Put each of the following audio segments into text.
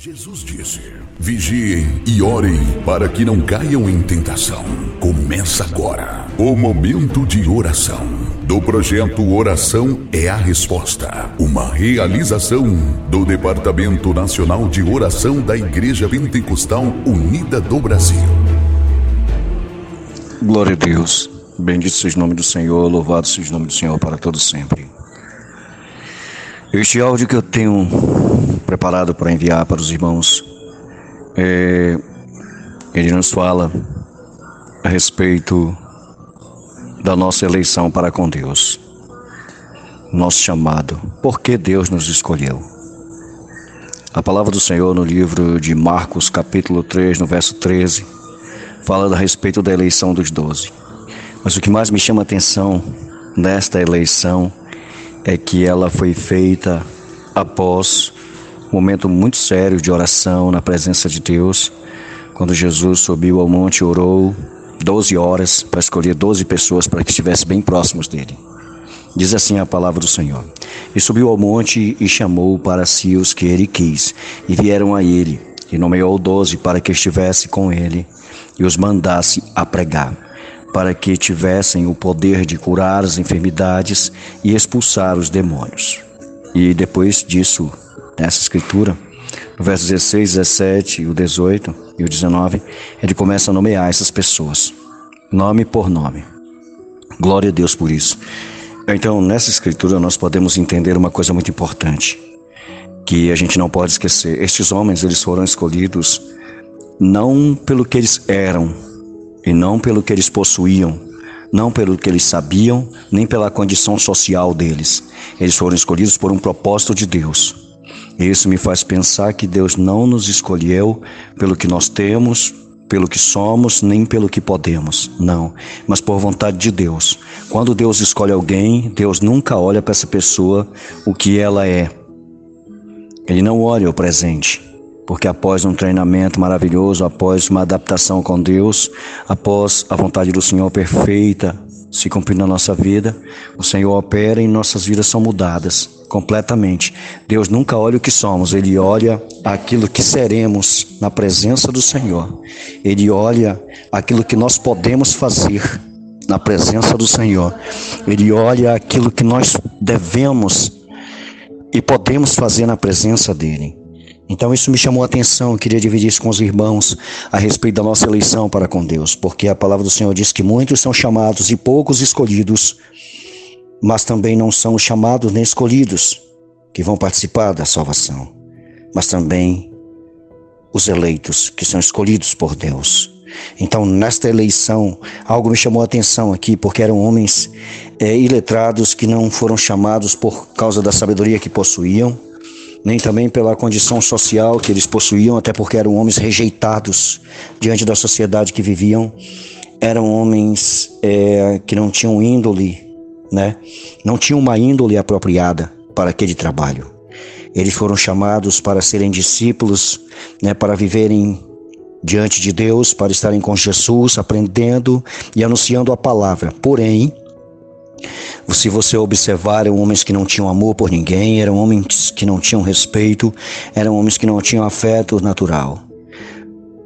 Jesus disse: Vigiem e orem para que não caiam em tentação. Começa agora o momento de oração do projeto Oração é a Resposta, uma realização do Departamento Nacional de Oração da Igreja Pentecostal Unida do Brasil. Glória a Deus. Bendito seja o nome do Senhor, louvado seja o nome do Senhor para todos sempre. Este áudio que eu tenho preparado para enviar para os irmãos, é, ele nos fala a respeito da nossa eleição para com Deus, nosso chamado, por que Deus nos escolheu. A palavra do Senhor no livro de Marcos, capítulo 3, no verso 13, fala a respeito da eleição dos doze. Mas o que mais me chama a atenção nesta eleição é que ela foi feita após um momento muito sério de oração na presença de Deus, quando Jesus subiu ao monte orou 12 horas para escolher 12 pessoas para que estivessem bem próximos dele. Diz assim a palavra do Senhor. E subiu ao monte e chamou para si os que ele quis, e vieram a ele, e nomeou doze para que estivesse com ele, e os mandasse a pregar para que tivessem o poder de curar as enfermidades e expulsar os demônios. E depois disso, nessa escritura, no verso 16, 17, o 18 e o 19, ele começa a nomear essas pessoas, nome por nome. Glória a Deus por isso. Então, nessa escritura, nós podemos entender uma coisa muito importante, que a gente não pode esquecer. Estes homens, eles foram escolhidos não pelo que eles eram, e não pelo que eles possuíam, não pelo que eles sabiam, nem pela condição social deles. Eles foram escolhidos por um propósito de Deus. Isso me faz pensar que Deus não nos escolheu pelo que nós temos, pelo que somos, nem pelo que podemos. Não, mas por vontade de Deus. Quando Deus escolhe alguém, Deus nunca olha para essa pessoa o que ela é. Ele não olha o presente porque após um treinamento maravilhoso, após uma adaptação com Deus, após a vontade do Senhor perfeita se cumprir na nossa vida, o Senhor opera e nossas vidas são mudadas completamente. Deus nunca olha o que somos, Ele olha aquilo que seremos na presença do Senhor. Ele olha aquilo que nós podemos fazer na presença do Senhor. Ele olha aquilo que nós devemos e podemos fazer na presença dEle. Então isso me chamou a atenção, eu queria dividir isso com os irmãos a respeito da nossa eleição para com Deus, porque a palavra do Senhor diz que muitos são chamados e poucos escolhidos, mas também não são os chamados nem escolhidos que vão participar da salvação, mas também os eleitos que são escolhidos por Deus. Então, nesta eleição, algo me chamou a atenção aqui, porque eram homens é, iletrados que não foram chamados por causa da sabedoria que possuíam, nem também pela condição social que eles possuíam, até porque eram homens rejeitados diante da sociedade que viviam. Eram homens é, que não tinham índole, né? Não tinham uma índole apropriada para aquele trabalho. Eles foram chamados para serem discípulos, né? Para viverem diante de Deus, para estarem com Jesus, aprendendo e anunciando a palavra. Porém, se você observar, eram homens que não tinham amor por ninguém, eram homens que não tinham respeito, eram homens que não tinham afeto natural.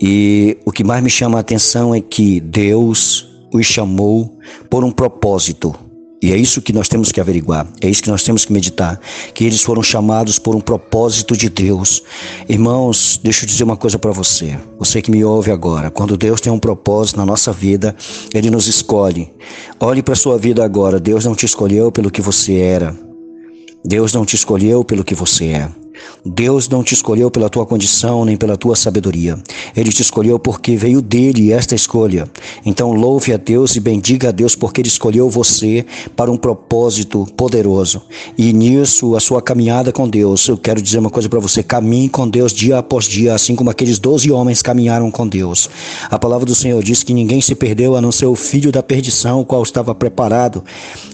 E o que mais me chama a atenção é que Deus os chamou por um propósito. E é isso que nós temos que averiguar, é isso que nós temos que meditar, que eles foram chamados por um propósito de Deus. Irmãos, deixa eu dizer uma coisa para você, você que me ouve agora, quando Deus tem um propósito na nossa vida, Ele nos escolhe. Olhe para sua vida agora, Deus não te escolheu pelo que você era, Deus não te escolheu pelo que você é. Deus não te escolheu pela tua condição nem pela tua sabedoria. Ele te escolheu porque veio dele esta escolha. Então louve a Deus e bendiga a Deus porque ele escolheu você para um propósito poderoso. E nisso, a sua caminhada com Deus, eu quero dizer uma coisa para você: caminhe com Deus dia após dia, assim como aqueles doze homens caminharam com Deus. A palavra do Senhor diz que ninguém se perdeu a não ser o filho da perdição, o qual estava preparado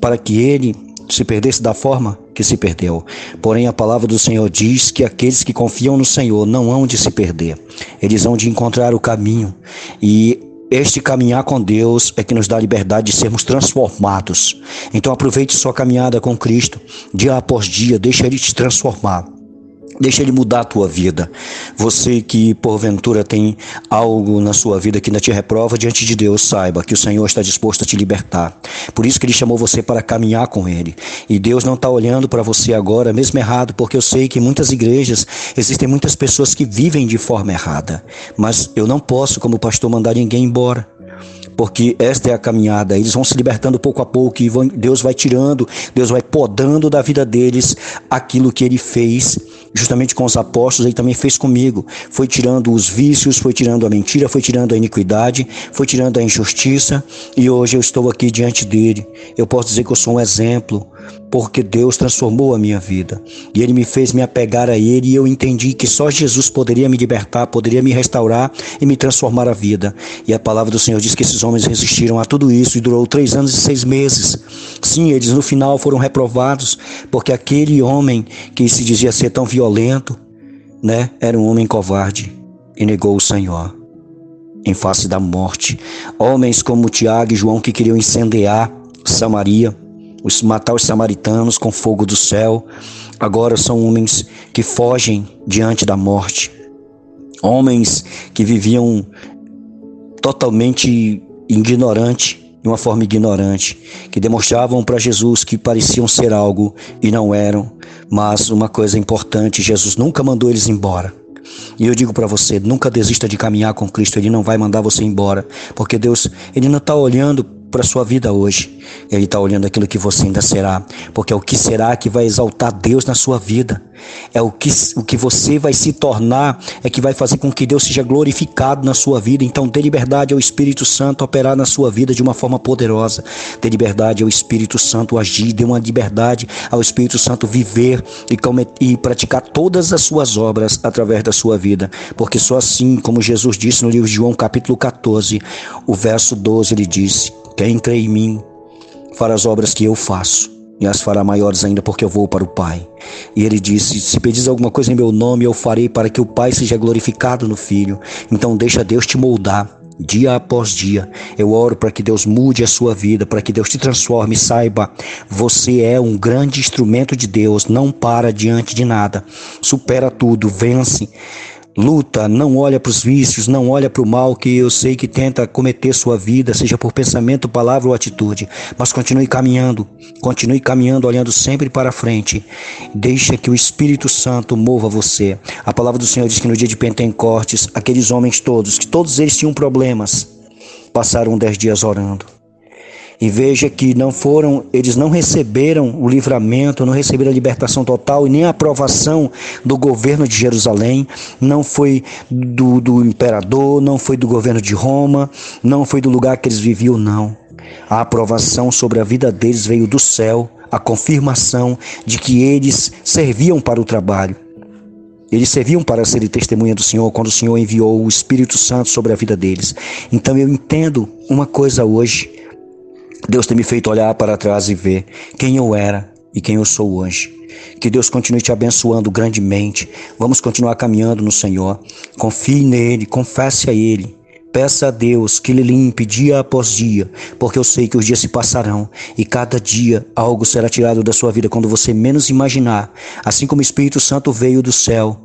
para que ele se perdesse da forma que se perdeu. Porém, a palavra do Senhor diz que aqueles que confiam no Senhor não hão de se perder, eles hão de encontrar o caminho. E este caminhar com Deus é que nos dá a liberdade de sermos transformados. Então, aproveite sua caminhada com Cristo, dia após dia, deixa Ele te transformar. Deixa ele mudar a tua vida. Você que porventura tem algo na sua vida que ainda te reprova diante de Deus, saiba que o Senhor está disposto a te libertar. Por isso que ele chamou você para caminhar com ele. E Deus não está olhando para você agora, mesmo errado, porque eu sei que em muitas igrejas existem muitas pessoas que vivem de forma errada. Mas eu não posso, como pastor, mandar ninguém embora porque esta é a caminhada. Eles vão se libertando pouco a pouco e vão, Deus vai tirando, Deus vai podando da vida deles aquilo que ele fez justamente com os apóstolos, ele também fez comigo. Foi tirando os vícios, foi tirando a mentira, foi tirando a iniquidade, foi tirando a injustiça, e hoje eu estou aqui diante dele. Eu posso dizer que eu sou um exemplo, porque Deus transformou a minha vida. E ele me fez me apegar a ele, e eu entendi que só Jesus poderia me libertar, poderia me restaurar e me transformar a vida. E a palavra do Senhor diz que esses homens resistiram a tudo isso e durou três anos e seis meses. Sim, eles no final foram reprovados, porque aquele homem que se dizia ser tão violento, né? Era um homem covarde e negou o Senhor em face da morte. Homens como Tiago e João que queriam incendiar Samaria, os matar os samaritanos com fogo do céu, agora são homens que fogem diante da morte. Homens que viviam totalmente ignorante, de uma forma ignorante, que demonstravam para Jesus que pareciam ser algo e não eram. Mas uma coisa importante, Jesus nunca mandou eles embora. E eu digo para você, nunca desista de caminhar com Cristo, Ele não vai mandar você embora, porque Deus, Ele não está olhando para a sua vida hoje. Ele está olhando aquilo que você ainda será, porque é o que será que vai exaltar Deus na sua vida. É o que, o que você vai se tornar, é que vai fazer com que Deus seja glorificado na sua vida. Então, dê liberdade ao Espírito Santo operar na sua vida de uma forma poderosa. Dê liberdade ao Espírito Santo agir, dê uma liberdade ao Espírito Santo viver e, e praticar todas as suas obras através da sua vida. Porque só assim, como Jesus disse no livro de João, capítulo 14, o verso 12, ele disse quem crê em mim fará as obras que eu faço, e as fará maiores ainda, porque eu vou para o Pai. E ele disse: Se pedis alguma coisa em meu nome, eu farei para que o Pai seja glorificado no Filho. Então deixa Deus te moldar. Dia após dia, eu oro para que Deus mude a sua vida, para que Deus te transforme. Saiba, você é um grande instrumento de Deus. Não para diante de nada, supera tudo, vence luta, não olha para os vícios, não olha para o mal que eu sei que tenta cometer sua vida, seja por pensamento, palavra ou atitude, mas continue caminhando, continue caminhando, olhando sempre para frente. Deixa que o Espírito Santo mova você. A palavra do Senhor diz que no dia de Pentecostes, aqueles homens todos, que todos eles tinham problemas, passaram dez dias orando. E veja que não foram, eles não receberam o livramento, não receberam a libertação total e nem a aprovação do governo de Jerusalém, não foi do, do imperador, não foi do governo de Roma, não foi do lugar que eles viviam, não. A aprovação sobre a vida deles veio do céu, a confirmação de que eles serviam para o trabalho. Eles serviam para serem testemunha do Senhor quando o Senhor enviou o Espírito Santo sobre a vida deles. Então eu entendo uma coisa hoje Deus tem me feito olhar para trás e ver quem eu era e quem eu sou hoje. Que Deus continue te abençoando grandemente. Vamos continuar caminhando no Senhor. Confie nele, confesse a Ele. Peça a Deus que Ele limpe dia após dia, porque eu sei que os dias se passarão e cada dia algo será tirado da sua vida quando você menos imaginar. Assim como o Espírito Santo veio do céu,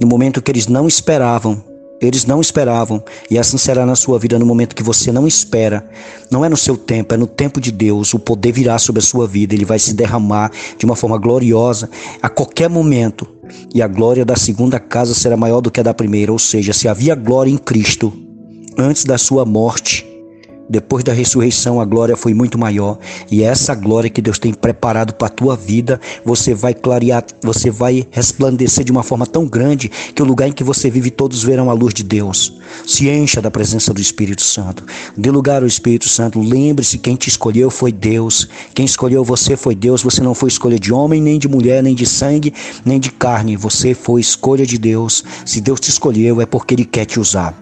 no momento que eles não esperavam, eles não esperavam, e assim será na sua vida no momento que você não espera. Não é no seu tempo, é no tempo de Deus. O poder virá sobre a sua vida, ele vai se derramar de uma forma gloriosa a qualquer momento. E a glória da segunda casa será maior do que a da primeira, ou seja, se havia glória em Cristo antes da sua morte, depois da ressurreição, a glória foi muito maior. E é essa glória que Deus tem preparado para a tua vida, você vai clarear, você vai resplandecer de uma forma tão grande que o lugar em que você vive todos verão a luz de Deus. Se encha da presença do Espírito Santo. Dê lugar ao Espírito Santo. Lembre-se: quem te escolheu foi Deus. Quem escolheu você foi Deus. Você não foi escolha de homem, nem de mulher, nem de sangue, nem de carne. Você foi escolha de Deus. Se Deus te escolheu, é porque Ele quer te usar.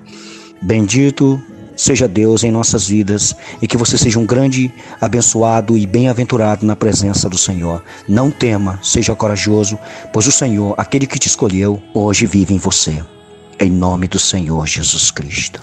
Bendito seja Deus em nossas vidas e que você seja um grande abençoado e bem-aventurado na presença do Senhor. Não tema, seja corajoso, pois o Senhor, aquele que te escolheu, hoje vive em você. Em nome do Senhor Jesus Cristo.